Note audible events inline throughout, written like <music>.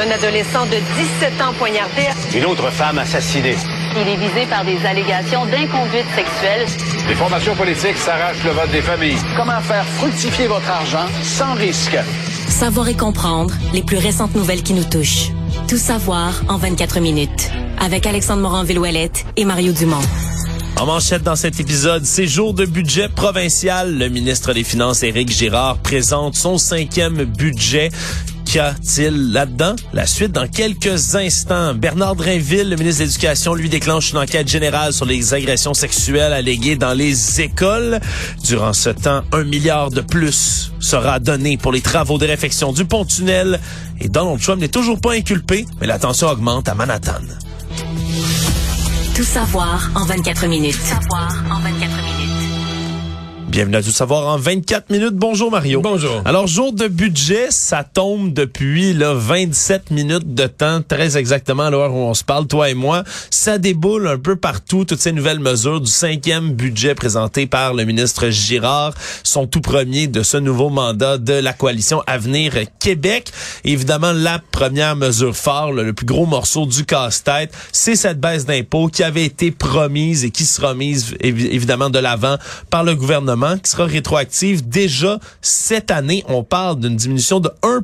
Un adolescent de 17 ans poignardé. Une autre femme assassinée. Il est visé par des allégations d'inconduite sexuelle. Les formations politiques s'arrachent le vote des familles. Comment faire fructifier votre argent sans risque? Savoir et comprendre les plus récentes nouvelles qui nous touchent. Tout savoir en 24 minutes. Avec Alexandre Morin-Villouellette et Mario Dumont. En manchette dans cet épisode, c'est jour de budget provincial. Le ministre des Finances, Éric Girard, présente son cinquième budget. Qu'y a-t-il là-dedans? La suite dans quelques instants. Bernard Drainville, le ministre de l'Éducation, lui déclenche une enquête générale sur les agressions sexuelles alléguées dans les écoles. Durant ce temps, un milliard de plus sera donné pour les travaux de réfection du pont-tunnel. Et Donald Trump n'est toujours pas inculpé, mais la tension augmente à Manhattan. Tout savoir en 24 minutes. Savoir en 24 minutes. Bienvenue à Tout savoir en 24 minutes. Bonjour Mario. Bonjour. Alors, jour de budget, ça tombe depuis là, 27 minutes de temps, très exactement à l'heure où on se parle, toi et moi. Ça déboule un peu partout, toutes ces nouvelles mesures du cinquième budget présenté par le ministre Girard, son tout premier de ce nouveau mandat de la coalition Avenir Québec. Évidemment, la première mesure phare, là, le plus gros morceau du casse-tête, c'est cette baisse d'impôts qui avait été promise et qui sera mise évi- évidemment de l'avant par le gouvernement qui sera rétroactive déjà cette année. On parle d'une diminution de 1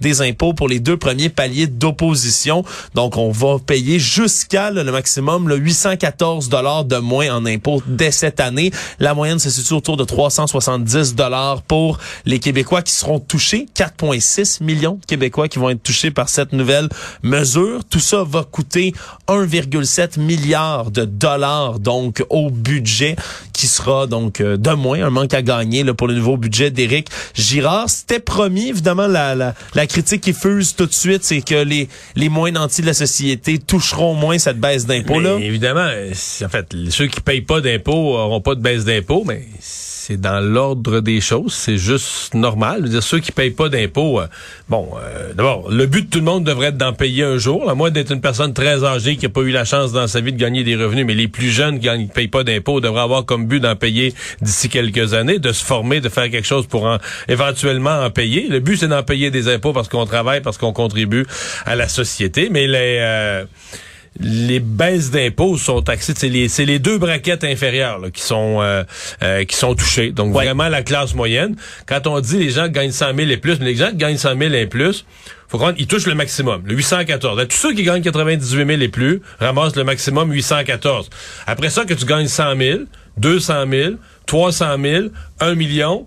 des impôts pour les deux premiers paliers d'opposition. Donc, on va payer jusqu'à le maximum le 814 dollars de moins en impôts dès cette année. La moyenne se situe autour de 370 dollars pour les Québécois qui seront touchés. 4,6 millions de Québécois qui vont être touchés par cette nouvelle mesure. Tout ça va coûter 1,7 milliard de dollars donc au budget qui sera donc euh, de moins un manque à gagner là, pour le nouveau budget d'Éric Girard. C'était promis évidemment la, la, critique qui fuse tout de suite, c'est que les les moins nantis de la société toucheront moins cette baisse d'impôts là. Mais évidemment, euh, en fait, ceux qui payent pas d'impôts auront pas de baisse d'impôts, mais c'est dans l'ordre des choses, c'est juste normal. Je ceux qui payent pas d'impôts, euh, bon, euh, d'abord, le but de tout le monde devrait être d'en payer un jour, à moins d'être une personne très âgée qui a pas eu la chance dans sa vie de gagner des revenus, mais les plus jeunes qui ne payent pas d'impôts devraient avoir comme but d'en payer d'ici quelques années, de se former, de faire quelque chose pour en, éventuellement en payer. Le but, c'est d'en payer des impôts parce qu'on travaille, parce qu'on contribue à la société, mais les... euh, les baisses d'impôts sont taxées. C'est les, c'est les deux braquettes inférieures là, qui sont euh, euh, qui sont touchées. Donc vraiment la classe moyenne. Quand on dit les gens gagnent 100 000 et plus, mais les gens qui gagnent 100 000 et plus, faut comprendre, ils touchent le maximum, le 814. Tous ceux qui gagnent 98 000 et plus ramassent le maximum 814. Après ça, que tu gagnes 100 000, 200 000, 300 000, 1 million,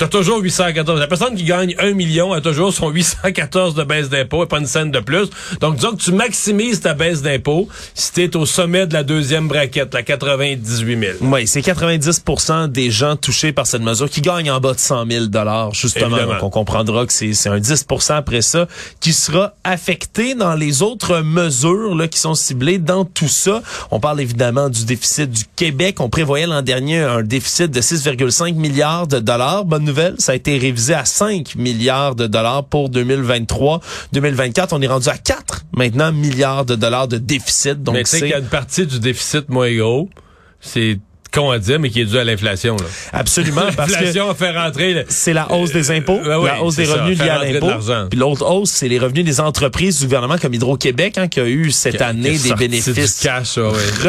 T'as toujours 814. La personne qui gagne 1 million a toujours son 814 de baisse d'impôt et pas une scène de plus. Donc, disons que tu maximises ta baisse d'impôt si t'es au sommet de la deuxième braquette, la 98 000. Oui, c'est 90% des gens touchés par cette mesure qui gagnent en bas de 100 000 dollars justement. Évidemment. Donc on comprendra que c'est c'est un 10% après ça qui sera affecté dans les autres mesures là, qui sont ciblées dans tout ça. On parle évidemment du déficit du Québec. On prévoyait l'an dernier un déficit de 6,5 milliards de dollars. Bonne nouvelle, ça a été révisé à 5 milliards de dollars pour 2023. 2024, on est rendu à 4 maintenant milliards de dollars de déficit. Donc c'est qu'il y a une partie du déficit moins gros, c'est con à dire, mais qui est dû à l'inflation. là. absolument <laughs> parce que L'inflation a fait rentrer... c'est la hausse des impôts, Euh, la hausse des ça, revenus liés à l'impôt. Puis l'autre hausse, c'est les revenus des entreprises du gouvernement comme Hydro-Québec hein, qui a eu cette qui a- année qui a des bénéfices cash, ouais.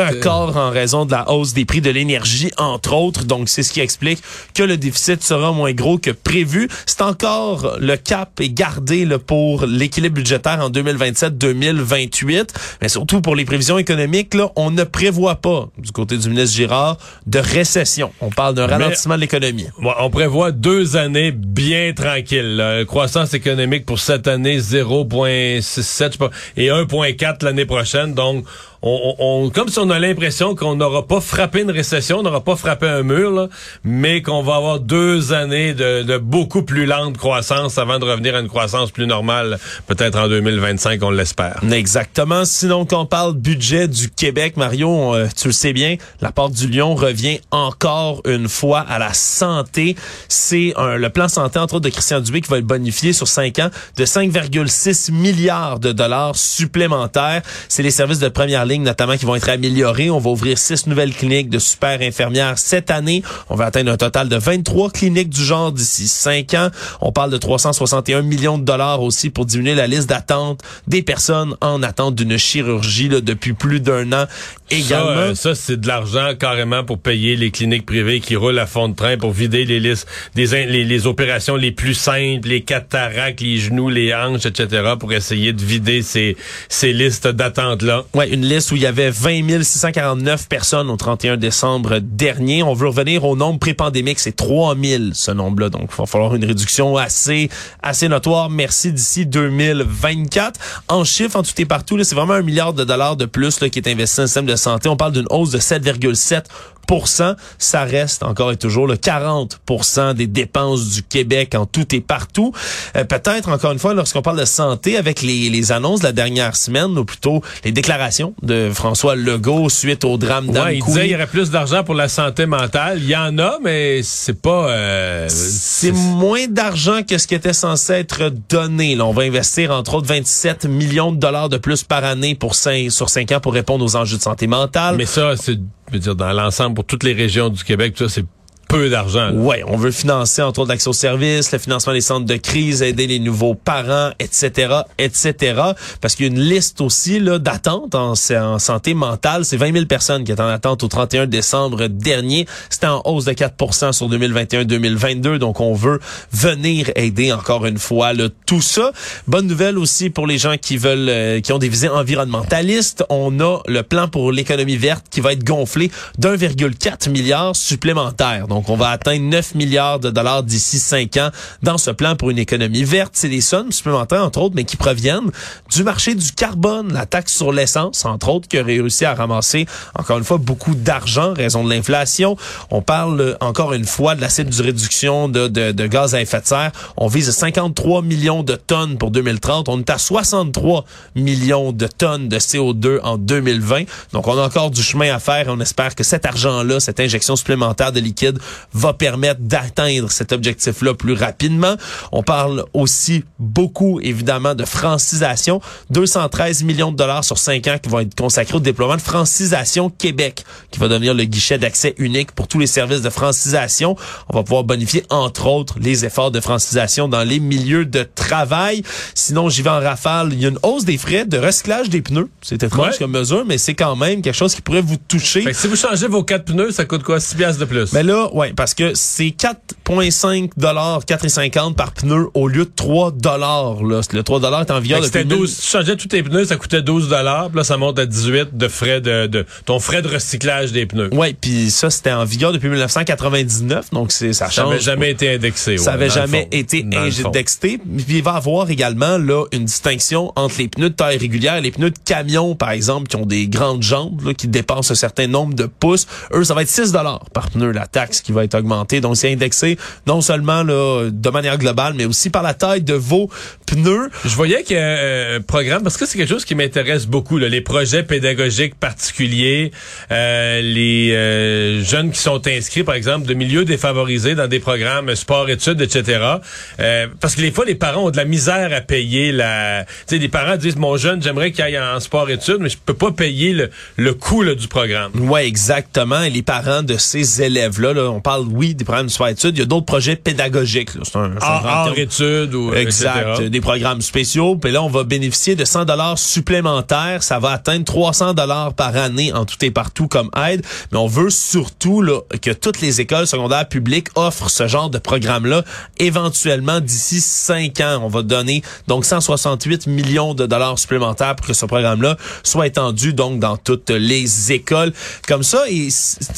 records en raison de la hausse des prix de l'énergie, entre autres. Donc, c'est ce qui explique que le déficit sera moins gros que prévu. C'est encore le cap est gardé là, pour l'équilibre budgétaire en 2027-2028. Mais surtout pour les prévisions économiques, là, on ne prévoit pas, du côté du ministre Girard, de récession. On parle d'un ralentissement de l'économie. Bon, on prévoit deux années bien tranquilles. là. Croissance économique pour cette année 0,67 je sais pas, et 1,4 l'année prochaine. Donc, on, comme si on a l'impression qu'on n'aura pas frappé une récession, on n'aura pas frappé un mur, mais qu'on va avoir deux années de, beaucoup plus lente croissance avant de revenir à une croissance plus normale, peut-être en 2025, on l'espère. Exactement. Sinon, quand on parle budget du Québec, Mario, euh, tu le sais bien, la porte du Lion revient encore une fois à la santé. C'est le plan santé, entre autres, de Christian Dubé qui va être bonifié sur cinq ans de 5,6 milliards de dollars supplémentaires. C'est les services de première ligne ligne, notamment, qui vont être améliorées. On va ouvrir six nouvelles cliniques de super infirmières cette année. On va atteindre un total de 23 cliniques du genre d'ici cinq ans. On parle de 361 millions de dollars aussi pour diminuer la liste d'attente des personnes en attente d'une chirurgie là, depuis plus d'un an également. Ça, euh, ça c'est de l'argent carrément pour payer les cliniques privées qui roulent à fond de train pour vider les listes, des, les, les opérations les plus simples, les cataractes, les genoux, les hanches, etc., pour essayer de vider ces, ces listes d'attente-là. Ouais, une liste où il y avait 20 649 personnes au 31 décembre dernier. On veut revenir au nombre pré-pandémique, c'est 3 000 ce nombre-là. Donc, il va falloir une réduction assez, assez notoire. Merci d'ici 2024. En chiffres, en tout et partout, c'est vraiment un milliard de dollars de plus qui est investi dans le système de santé. On parle d'une hausse de 7,7 ça reste encore et toujours le 40% des dépenses du Québec en tout et partout. Euh, peut-être encore une fois lorsqu'on parle de santé avec les, les, annonces de la dernière semaine ou plutôt les déclarations de François Legault suite au drame ouais, il disait qu'il y aurait plus d'argent pour la santé mentale. Il y en a, mais c'est pas. Euh, c'est moins d'argent que ce qui était censé être donné. Là, on va investir entre autres 27 millions de dollars de plus par année pour 5, sur 5 ans pour répondre aux enjeux de santé mentale. Mais ça, c'est je veux dire, dans l'ensemble, pour toutes les régions du Québec, ça, c'est peu d'argent. Oui, on veut financer entre autres l'accès aux services, le financement des centres de crise, aider les nouveaux parents, etc., etc. Parce qu'il y a une liste aussi là d'attente en, santé mentale. C'est 20 000 personnes qui étaient en attente au 31 décembre dernier. C'était en hausse de 4% sur 2021-2022. Donc, on veut venir aider encore une fois là, tout ça. Bonne nouvelle aussi pour les gens qui veulent, euh, qui ont des visées environnementalistes. On a le plan pour l'économie verte qui va être gonflé d'1,4 milliard supplémentaire. Donc, on va atteindre 9 milliards de dollars d'ici 5 ans dans ce plan pour une économie verte. C'est des sommes supplémentaires, entre autres, mais qui proviennent du marché du carbone, la taxe sur l'essence, entre autres, qui a réussi à ramasser, encore une fois, beaucoup d'argent, raison de l'inflation. On parle, encore une fois, de la réduction de, de, de gaz à effet de serre. On vise 53 millions de tonnes pour 2030. On est à 63 millions de tonnes de CO2 en 2020. Donc, on a encore du chemin à faire et on espère que cet argent-là, cette injection supplémentaire de liquide va permettre d'atteindre cet objectif-là plus rapidement. On parle aussi beaucoup, évidemment, de francisation. 213 millions de dollars sur cinq ans qui vont être consacrés au déploiement de Francisation Québec, qui va devenir le guichet d'accès unique pour tous les services de francisation. On va pouvoir bonifier, entre autres, les efforts de francisation dans les milieux de travail. Sinon, j'y vais en rafale. Il y a une hausse des frais de recyclage des pneus. C'est étrange comme mesure, mais c'est quand même quelque chose qui pourrait vous toucher. si vous changez vos quatre pneus, ça coûte quoi? 6 piastres de plus. Mais là, oui, parce que c'est 4,5 dollars, 4,50 par pneu au lieu de 3 dollars. Le 3 dollars est en vigueur depuis 12, Si tu changeais tous tes pneus, ça coûtait 12 dollars. Là, ça monte à 18 de frais de, de ton frais de recyclage des pneus. Oui, puis ça, c'était en vigueur depuis 1999. Donc, c'est ça change. Ça n'avait jamais été indexé. ça n'avait jamais été indexé. Puis il va y avoir également là une distinction entre les pneus de taille régulière et les pneus de camion, par exemple, qui ont des grandes jambes, là, qui dépensent un certain nombre de pouces. Eux, ça va être 6 dollars par pneu, la taxe qui va être augmentée. Donc, c'est indexé non seulement là, de manière globale, mais aussi par la taille de vos pneus. Je voyais qu'il y a un euh, programme, parce que c'est quelque chose qui m'intéresse beaucoup, là, les projets pédagogiques particuliers, euh, les euh, jeunes qui sont inscrits, par exemple, de milieux défavorisés dans des programmes sport-études, etc. parce que les fois, les parents ont de la misère à payer la... Tu sais, les parents disent, mon jeune, j'aimerais qu'il aille en sport-études, mais je peux pas payer le, le coût du programme. Ouais, exactement. Et les parents de ces élèves-là, là, on parle, oui, des programmes de sport-études, il y a d'autres projets pédagogiques. C'est un, art, études ou exact, des programmes spéciaux. Puis là, on va bénéficier de 100 dollars supplémentaires. Ça va atteindre 300 dollars par année en tout et partout comme aide. Mais on veut surtout là, que toutes les écoles secondaires publiques offrent ce genre de programme-là. Éventuellement, d'ici 5 ans, on va donner donc 168 millions de dollars supplémentaires pour que ce programme-là soit étendu donc dans toutes les écoles. Comme ça, et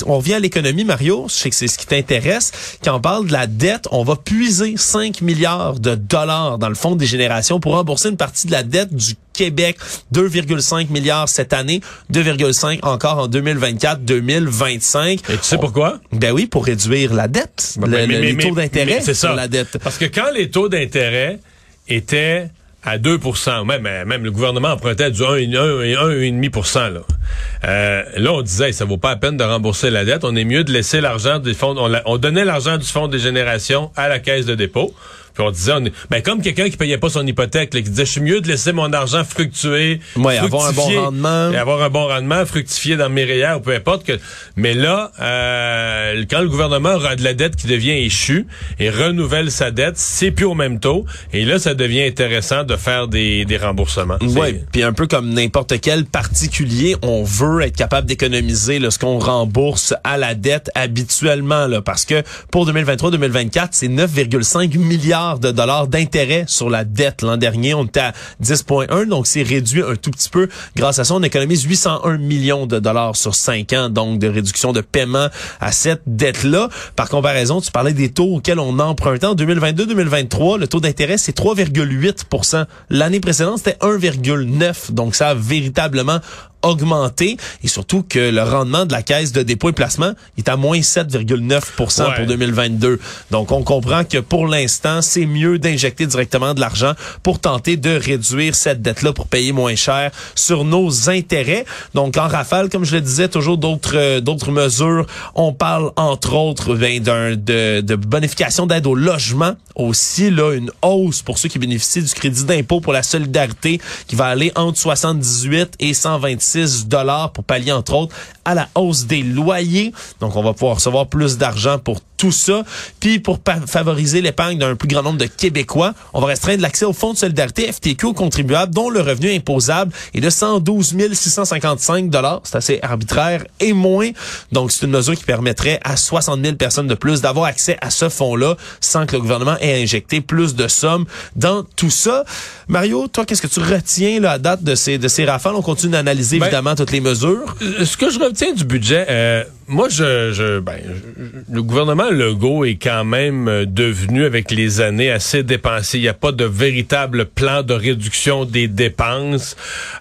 on vient à l'économie, Mario. Je sais que c'est ce qui t'intéresse. Quand on parle de la dette, on va puiser 5 milliards de dollars dans le fonds des générations pour rembourser une partie de la dette du Québec, 2,5 milliards cette année, 2,5 encore en 2024-2025. Et tu sais pourquoi? Ben oui, pour réduire la dette, les taux d'intérêt sur la dette. Parce que quand les taux d'intérêt étaient à 2% même, même le gouvernement empruntait du 1,5% là. Euh, là, on disait, ça vaut pas la peine de rembourser la dette. On est mieux de laisser l'argent des fonds. On, on donnait l'argent du fonds des générations à la caisse de dépôt Puis on disait, on ben comme quelqu'un qui payait pas son hypothèque, là, qui disait, je suis mieux de laisser mon argent fructuer, Ouais, avoir un bon rendement. et avoir un bon rendement, fructifier dans mes REER ou peu importe. que Mais là, euh, quand le gouvernement aura de la dette qui devient échue et renouvelle sa dette, c'est plus au même taux. Et là, ça devient intéressant de faire des, des remboursements. Oui, puis un peu comme n'importe quel particulier, on veut être capable d'économiser ce qu'on rembourse à la dette habituellement, là, parce que pour 2023-2024, c'est 9,5 milliards de dollars d'intérêt sur la dette. L'an dernier, on était à 10,1, donc c'est réduit un tout petit peu. Grâce à ça, on économise 801 millions de dollars sur 5 ans, donc de réduction de paiement à cette dette-là. Par comparaison, tu parlais des taux auxquels on empruntait en 2022-2023, le taux d'intérêt, c'est 3,8% L'année précédente, c'était 1,9 Donc, ça a véritablement augmenté et surtout que le rendement de la caisse de dépôt et placement est à moins 7,9 pour Ouais. 2022. Donc, on comprend que pour l'instant, c'est mieux d'injecter directement de l'argent pour tenter de réduire cette dette-là pour payer moins cher sur nos intérêts. Donc, en rafale, comme je le disais, toujours d'autres euh, d'autres mesures. On parle, entre autres, ben, d'un de, de bonification d'aide au logement. Aussi, là, une hausse pour ceux qui bénéficient du crédit d'impôt pour la solidarité qui va aller entre 78 et 126 dollars pour pallier, entre autres, à la hausse des loyers. Donc, on va pouvoir recevoir plus d'argent pour tout ça. Puis, pour favoriser l'épargne d'un plus grand nombre de Québécois, on va restreindre l'accès au fonds de solidarité FTQ aux contribuables dont le revenu imposable est de 112 655 dollars. C'est assez arbitraire et moins. Donc, c'est une mesure qui permettrait à 60 000 personnes de plus d'avoir accès à ce fonds-là sans que le gouvernement ait injecté plus de sommes dans tout ça. Mario, toi, qu'est-ce que tu retiens là, à date de ces, de ces rafales? On continue d'analyser Ben, évidemment toutes les mesures. Euh, Ce que je retiens du budget, euh, moi, je, je, ben, le gouvernement Legault est quand même euh, devenu, avec les années, assez dépensé. Il n'y a pas de véritable plan de réduction des dépenses.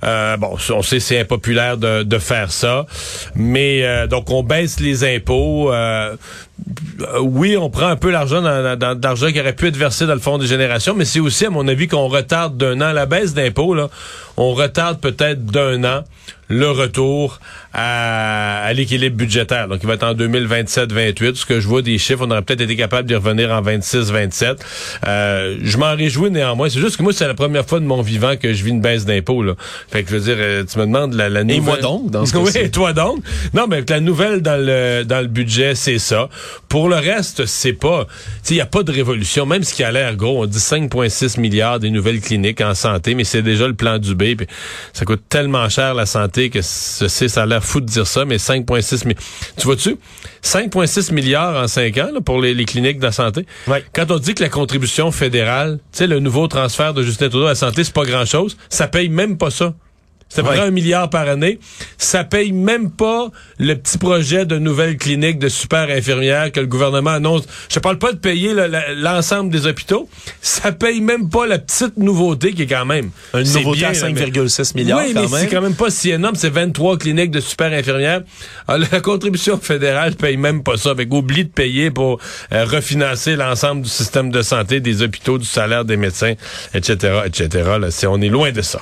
Euh, bon, on sait c'est impopulaire de, de faire ça, mais euh, donc on baisse les impôts. euh, euh, oui, on prend un peu l'argent l'argent qui aurait pu être versé dans le fonds des générations, mais c'est aussi, à mon avis, qu'on retarde d'un an la baisse d'impôts. On retarde peut-être d'un an le retour à, à l'équilibre budgétaire. Donc, il va être en 2027-28. Ce que je vois des chiffres, on aurait peut-être été capable d'y revenir en 26-27. Euh, je m'en réjouis néanmoins. C'est juste que moi, c'est la première fois de mon vivant que je vis une baisse d'impôts. Fait que je veux dire, euh, tu me demandes la, la nouvelle... moi donc, dans ce <laughs> Oui, et toi donc? Non, mais la nouvelle dans le dans le budget, c'est ça. Pour le reste, c'est pas... Il n'y a pas de révolution. Même ce qui a l'air gros, on dit 5,6 milliards des nouvelles cliniques en santé, mais c'est déjà le plan du B. puis ça coûte tellement cher la santé que ça a l'air fou de dire ça, mais 5,6 milliards. Tu vois-tu? 5,6 milliards en 5 ans là, pour les, les cliniques de la santé. Ouais. Quand on dit que la contribution fédérale, tu sais, le nouveau transfert de Justin Trudeau à la santé, c'est pas grand-chose, ça paye même pas ça. C'est à près un milliard par année. Ça paye même pas le petit projet de nouvelle clinique de super infirmières que le gouvernement annonce. Je parle pas de payer l'ensemble des hôpitaux. Ça paye même pas la petite nouveauté qui est quand même. Une nouveauté à bien, mais- 5,6 milliards oui, quand mais c'est quand même pas si énorme. C'est 23 cliniques de super infirmières. Alors, la contribution fédérale paye même pas ça. Avec oublie de payer pour euh, refinancer l'ensemble du système de santé, des hôpitaux, du salaire des médecins, etc., etc. Là, on est loin de ça.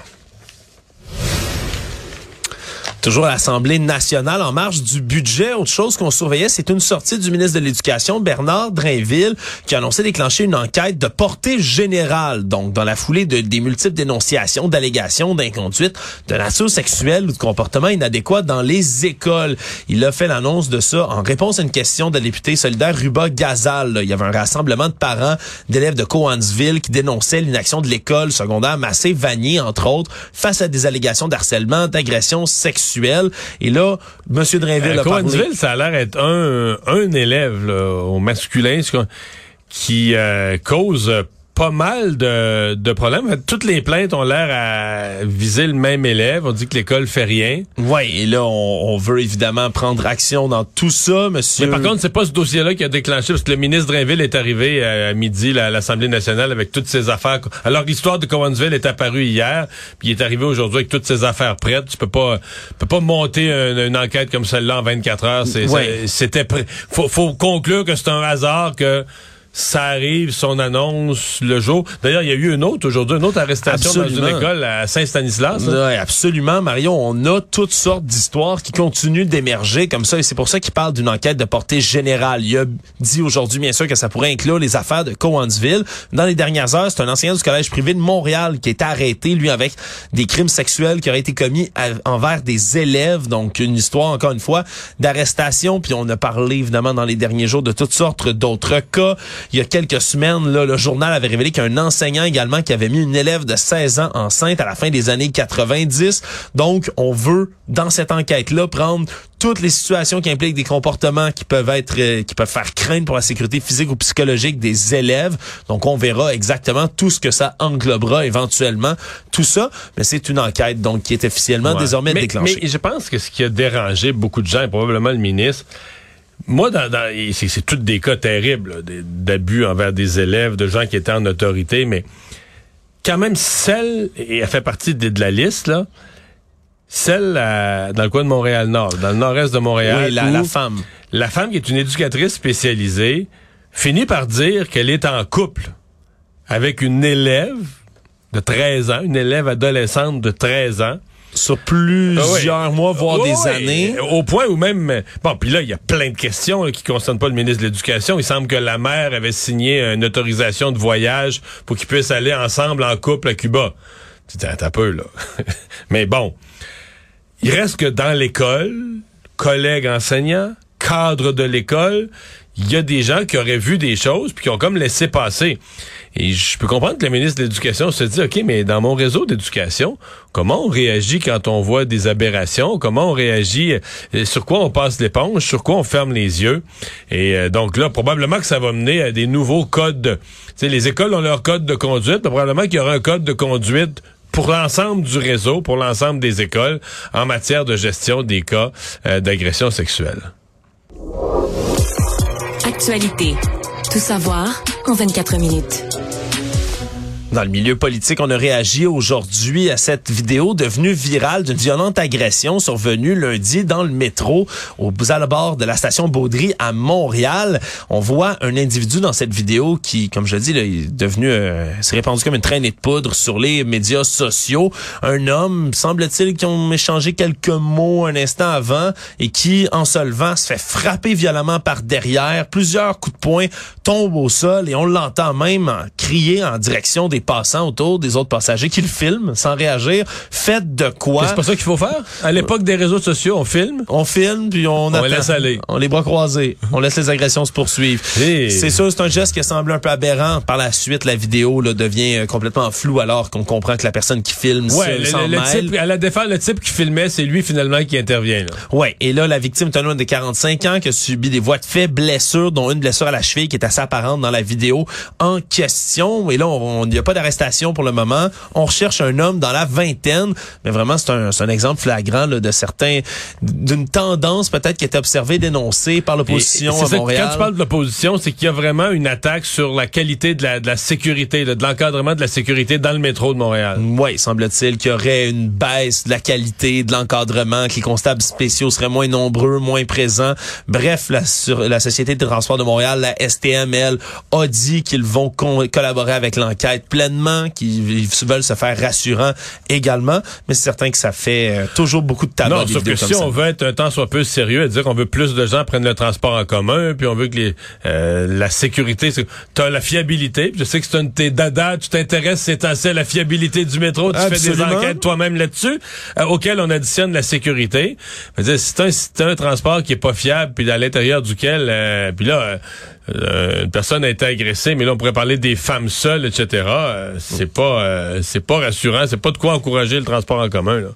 Toujours à l'Assemblée nationale en marge du budget. Autre chose qu'on surveillait, c'est une sortie du ministre de l'Éducation, Bernard Drainville, qui a annoncé déclencher une enquête de portée générale. Donc, dans la foulée de, des multiples dénonciations, d'allégations d'inconduite de nature sexuelle ou de comportement inadéquat dans les écoles. Il a fait l'annonce de ça en réponse à une question de la députée solidaire Ruba Gazal. Il y avait un rassemblement de parents d'élèves de Coansville qui dénonçaient l'inaction de l'école secondaire Massé-Vanier, entre autres, face à des allégations d'harcèlement, d'agression sexuelle. Et là, M. Drainville À a parlé... Ça a l'air être un, un élève là, au masculin qui euh, cause pas mal de, de problèmes. En fait, Toutes les plaintes ont l'air à viser le même élève. On dit que l'école fait rien. Ouais, et là, on, on veut évidemment prendre action dans tout ça, monsieur. Mais par contre, c'est pas ce dossier-là qui a déclenché, parce que le ministre Drainville est arrivé à, à midi là, à l'Assemblée nationale avec toutes ses affaires. Alors, l'histoire de Cowansville est apparue hier, puis il est arrivé aujourd'hui avec toutes ses affaires prêtes. Tu peux pas, tu peux pas monter une, une enquête comme celle-là en 24 heures. C'est, Ouais. c'était, faut, faut conclure que c'est un hasard que ça arrive, son annonce le jour. D'ailleurs, il y a eu une autre aujourd'hui, une autre arrestation Absolument. dans une école à Saint-Stanislas. Oui, absolument, Marion. On a toutes sortes d'histoires qui continuent d'émerger comme ça, et c'est pour ça qu'il parle d'une enquête de portée générale. Il a dit aujourd'hui, bien sûr, que ça pourrait inclure les affaires de Cowansville. Dans les dernières heures, c'est un enseignant du collège privé de Montréal qui été arrêté, lui, avec des crimes sexuels qui auraient été commis à- envers des élèves. Donc, une histoire, encore une fois, d'arrestation. Puis on a parlé, évidemment, dans les derniers jours de toutes sortes d'autres cas. Il y a quelques semaines, là, le journal avait révélé qu'un enseignant également qui avait mis une élève de 16 ans enceinte à la fin des années 90. Donc, on veut, dans cette enquête-là, prendre toutes les situations qui impliquent des comportements qui peuvent être, euh, qui peuvent faire craindre pour la sécurité physique ou psychologique des élèves. Donc, on verra exactement tout ce que ça englobera éventuellement. Tout ça, mais c'est une enquête, donc, qui est officiellement Ouais. désormais mais, déclenchée. Mais je pense que ce qui a dérangé beaucoup de gens, et probablement le ministre, moi, dans, dans- c'est, tous des cas terribles, d'abus envers des élèves, de gens qui étaient en autorité, mais quand même, celle, et elle fait partie de, de la liste, là, celle à- dans le coin de Montréal-Nord, dans le nord-est de Montréal, oui, la, où la femme. la femme qui est une éducatrice spécialisée finit par dire qu'elle est en couple avec une élève de 13 ans, une élève adolescente de 13 ans, Sur plusieurs Ah oui. mois, voire Oui, des oui. années. Au point où même... Bon, puis là, il y a plein de questions là, qui ne concernent pas le ministre de l'Éducation. Il semble que la mère avait signé une autorisation de voyage pour qu'ils puissent aller ensemble en couple à Cuba. Tu dis, attends un peu, là. <laughs> Mais bon, il reste que dans l'école, collègues enseignants, cadres de l'école, il y a des gens qui auraient vu des choses puis qui ont comme laissé passer. Et je peux comprendre que le ministre de l'Éducation se dit, OK, mais dans mon réseau d'éducation, comment on réagit quand on voit des aberrations? Comment on réagit? euh, Sur quoi on passe l'éponge? Sur quoi on ferme les yeux? Et euh, donc là, probablement que ça va mener à des nouveaux codes. Sais, les écoles ont leur code de conduite, probablement qu'il y aura un code de conduite pour l'ensemble du réseau, pour l'ensemble des écoles, en matière de gestion des cas euh, d'agression sexuelle. Actualité. Tout savoir en 24 minutes. Dans le milieu politique, on a réagi aujourd'hui à cette vidéo devenue virale d'une violente agression survenue lundi dans le métro au bord de la station Baudry à Montréal. On voit un individu dans cette vidéo qui, comme je le dis, est devenu, euh, s'est répandu comme une traînée de poudre sur les médias sociaux. Un homme, semble-t-il, qui ont échangé quelques mots un instant avant et qui, en se levant, se fait frapper violemment par derrière. Plusieurs coups de poing tombent au sol et on l'entend même crier en direction des passants autour, des autres passagers qui le filment sans réagir. Faites de quoi? C'est pas ça qu'il faut faire? À l'époque des réseaux sociaux, on filme? On filme, puis on, On attend. laisse aller. On les bras croisés. <laughs> On laisse les agressions se poursuivre. C'est sûr, c'est un geste qui semble un peu aberrant. Par la suite, la vidéo là, devient euh, complètement floue alors qu'on comprend que la personne qui filme Ouais, le, type, à la défense, le type qui filmait, c'est lui finalement qui intervient. Là. Ouais, et là, la victime est un homme de 45 ans qui a subi des voies de fait, blessures, dont une blessure à la cheville qui est assez apparente dans la vidéo en question. Et là, on- n'y a pas d'arrestation pour le moment. On recherche un homme dans la vingtaine, mais vraiment, c'est un, c'est un exemple flagrant là, de certains, d'une tendance peut-être qui était observée, dénoncée par l'opposition à Montréal. Quand tu parles de l'opposition, c'est qu'il y a vraiment une attaque sur la qualité de la, de la sécurité, là, de l'encadrement de la sécurité dans le métro de Montréal. Oui, semble-t-il qu'il y aurait une baisse de la qualité de l'encadrement, que les constables spéciaux seraient moins nombreux, moins présents. Bref, la, sur, la Société de transport de Montréal, la STML, a dit qu'ils vont collaborer avec l'enquête pleinement, ils veulent se faire rassurants également, mais c'est certain que ça fait euh, toujours beaucoup de tabac. Non, sauf que si on veut être un temps soit peu sérieux, à dire qu'on veut plus de gens prennent le transport en commun, puis on veut que les, euh, la sécurité, tu as la fiabilité. puis Je sais que c'est un de tes dada, tu t'intéresses c'est assez à la fiabilité du métro, tu fais des enquêtes toi-même là-dessus, euh, auquel on additionne la sécurité. T'as un, t'as un transport qui est pas fiable, puis à l'intérieur duquel, euh, puis là, euh, une personne a été agressée, mais là on pourrait parler des femmes seules, etc. euh, c'est pas, euh, c'est pas rassurant, c'est pas de quoi encourager le transport en commun. Là.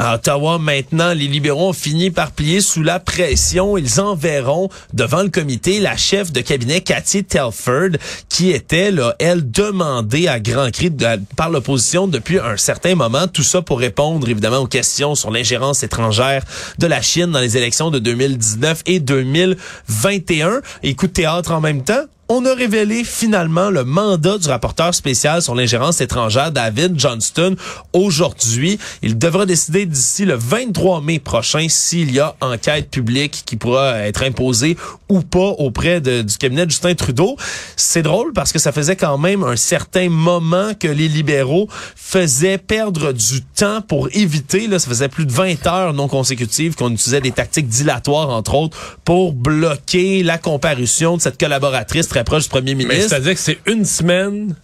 À Ottawa, maintenant, les libéraux ont fini par plier sous la pression. Ils enverront devant le comité la chef de cabinet Cathy Telford, qui était, là, elle, demandée à grands cris par l'opposition depuis un certain moment. Tout ça pour répondre, évidemment, aux questions sur l'ingérence étrangère de la Chine dans les élections de 2019 et 2021. Et coup de théâtre en même temps on a révélé finalement le mandat du rapporteur spécial sur l'ingérence étrangère, David Johnston, aujourd'hui. Il devra décider d'ici le 23 mai prochain s'il y a enquête publique qui pourra être imposée ou pas auprès du cabinet de Justin Trudeau. C'est drôle parce que ça faisait quand même un certain moment que les libéraux faisaient perdre du temps pour éviter, là, ça faisait plus de 20 heures non consécutives qu'on utilisait des tactiques dilatoires, entre autres, pour bloquer la comparution de cette collaboratrice proche du premier ministre. C'est-à-dire que c'est une semaine,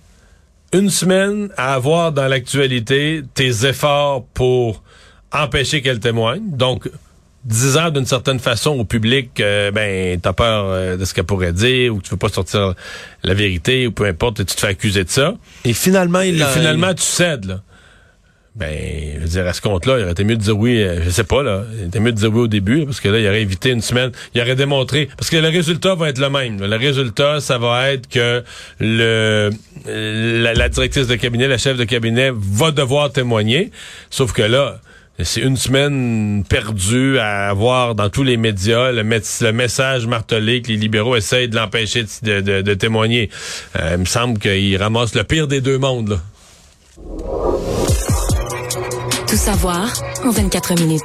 une semaine à avoir dans l'actualité tes efforts pour empêcher qu'elle témoigne. Donc, disant d'une certaine façon au public euh, ben t'as peur euh, de ce qu'elle pourrait dire ou que tu veux pas sortir la vérité ou peu importe tu te fais accuser de ça et finalement il et finalement tu cèdes là ben je veux dire à ce compte-là il aurait été mieux de dire oui euh, je sais pas là il aurait été mieux de dire oui au début parce que là il aurait évité une semaine il aurait démontré parce que le résultat va être le même le résultat ça va être que le la, la directrice de cabinet la chef de cabinet va devoir témoigner sauf que là c'est une semaine perdue à avoir dans tous les médias le, le message martelé que les libéraux essayent de l'empêcher de, de, de, témoigner. Euh, il me semble qu'ils ramassent le pire des deux mondes. Là. Savoir en 24 minutes.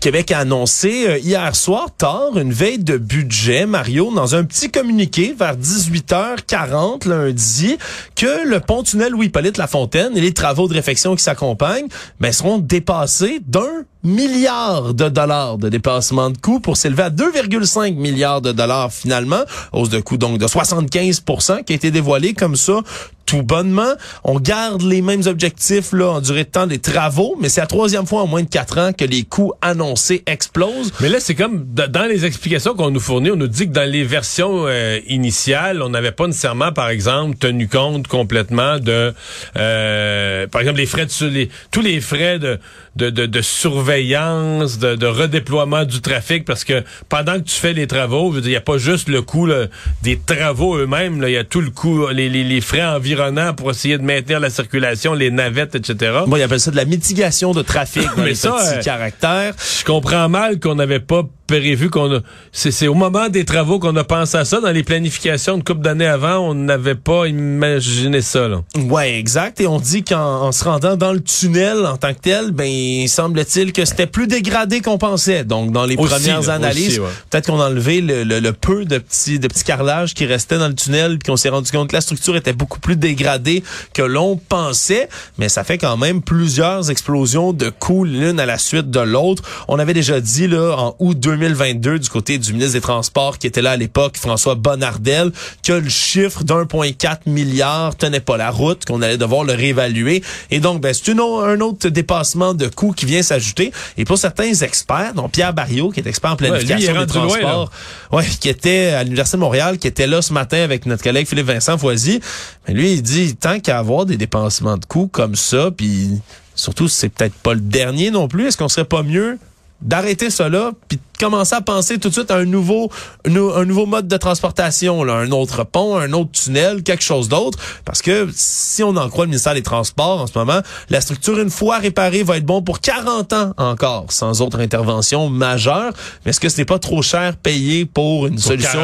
Québec a annoncé euh, hier soir tard une veille de budget, Mario, dans un petit communiqué vers 18h40 lundi, que le pont-tunnel Louis-Polyte Lafontaine et les travaux de réfection qui s'accompagnent ben, seront dépassés d'un milliard de dollars de dépassement de coûts pour s'élever à 2,5 milliards de dollars finalement, hausse de coût donc de 75% qui a été dévoilé comme ça tout bonnement. On garde les mêmes objectifs là en durée de temps des travaux, mais c'est la troisième fois en moins de quatre ans que les coûts annoncés explosent. Mais là, c'est comme dans les explications qu'on nous fournit, on nous dit que dans les versions euh, initiales, on n'avait pas nécessairement, par exemple, tenu compte complètement de, euh, par exemple, les frais de tous les frais de de, de, de surveillance, de, de, redéploiement du trafic, parce que pendant que tu fais les travaux, il n'y a pas juste le coût là, des travaux eux-mêmes, il y a tout le coût, les, les, les frais environnementaux pour essayer de maintenir la circulation, les navettes, etc. Moi, il appelle ça de la mitigation de trafic <laughs> dans les ça, petits euh, caractères. Je comprends mal qu'on n'avait pas prévu qu'on a. C'est au moment des travaux qu'on a pensé à ça. Dans les planifications de couple d'années avant, on n'avait pas imaginé ça. Là. Ouais, exact. Et on dit qu'en se rendant dans le tunnel en tant que tel, ben semble-t-il que c'était plus dégradé qu'on pensait. Donc dans les premières analyses, peut-être qu'on a enlevé le, le, peu de petits de petits carrelages qui restaient dans le tunnel, puis qu'on s'est rendu compte que la structure était beaucoup plus dégradée que l'on pensait. Mais ça fait quand même plusieurs explosions de coûts l'une à la suite de l'autre. On avait déjà dit là en août 2000 2022 du côté du ministre des Transports qui était là à l'époque, François Bonnardel, que le chiffre d'1,4 milliard tenait pas la route, qu'on allait devoir le réévaluer. Et donc, ben, c'est un autre dépassement de coûts qui vient s'ajouter. Et pour certains experts, dont Pierre Barriot, qui est expert en planification des transports, ouais, qui était à l'Université de Montréal, qui était là ce matin avec notre collègue Philippe Vincent Foisy, mais lui, il dit, tant qu'à avoir des dépensements de coûts comme ça, puis surtout, c'est peut-être pas le dernier non plus, est-ce qu'on serait pas mieux d'arrêter cela, puis commencer à penser tout de suite à un nouveau, un, nouveau mode de transportation, là, un autre pont, un autre tunnel, quelque chose d'autre. Parce que si on en croit le ministère des Transports en ce moment, la structure, une fois réparée, va être bon pour 40 ans encore, sans autre intervention majeure. Mais est-ce que ce n'est pas trop cher payé pour une solution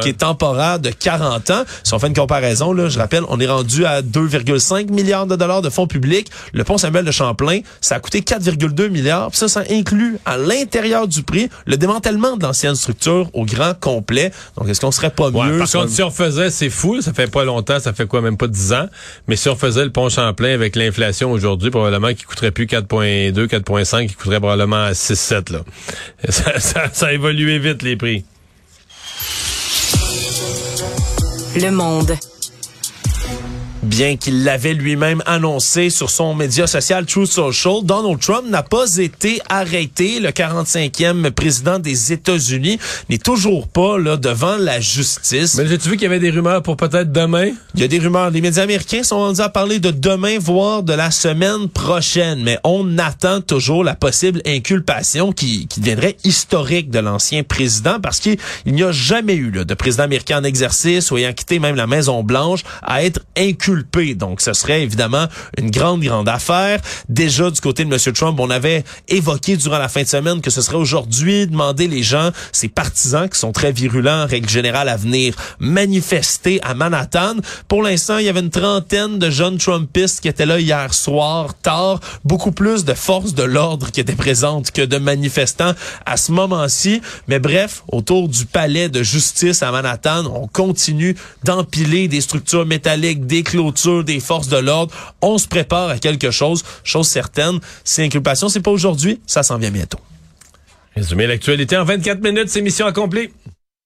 qui est temporaire de 40 ans? Si on fait une comparaison, là, je rappelle, on est rendu à 2,5 milliards de dollars de fonds publics. Le pont Samuel de Champlain, ça a coûté 4,2 milliards. Puis ça, ça inclut à l'intérieur du prix le démantèlement de l'ancienne structure au grand complet. Donc, est-ce qu'on serait pas mieux? par contre, si on faisait, c'est fou, ça fait pas longtemps, ça fait quoi, même pas 10 ans, mais si on faisait le pont Champlain avec l'inflation aujourd'hui, probablement qu'il coûterait plus 4.2, 4.5, il coûterait probablement 6,7, là. <laughs> Ça, ça, ça a évolué vite, les prix. Le monde bien qu'il l'avait lui-même annoncé sur son média social True Social, Donald Trump n'a pas été arrêté. Le 45e président des États-Unis n'est toujours pas là devant la justice. Mais j'ai-tu vu qu'il y avait des rumeurs pour peut-être demain? Il y a des rumeurs. Les médias américains sont rendus à parler de demain, voire de la semaine prochaine. Mais on attend toujours la possible inculpation qui, qui deviendrait historique de l'ancien président parce qu'il n'y a jamais eu là, de président américain en exercice ou ayant quitté même la Maison-Blanche à être inculpé Donc, ce serait évidemment une grande, grande affaire. Déjà, du côté de M. Trump, on avait évoqué durant la fin de semaine que ce serait aujourd'hui demander les gens, ces partisans qui sont très virulents en règle générale à venir manifester à Manhattan. Pour l'instant, il y avait une trentaine de jeunes Trumpistes qui étaient là hier soir, tard. Beaucoup plus de forces de l'ordre qui étaient présentes que de manifestants à ce moment-ci. Mais bref, autour du palais de justice à Manhattan, on continue d'empiler des structures métalliques, des clôtures, des forces de l'ordre. On se prépare à quelque chose. Chose certaine, si inculpation, c'est pas aujourd'hui, ça s'en vient bientôt. Résumer l'actualité en 24 minutes, c'est mission accomplie.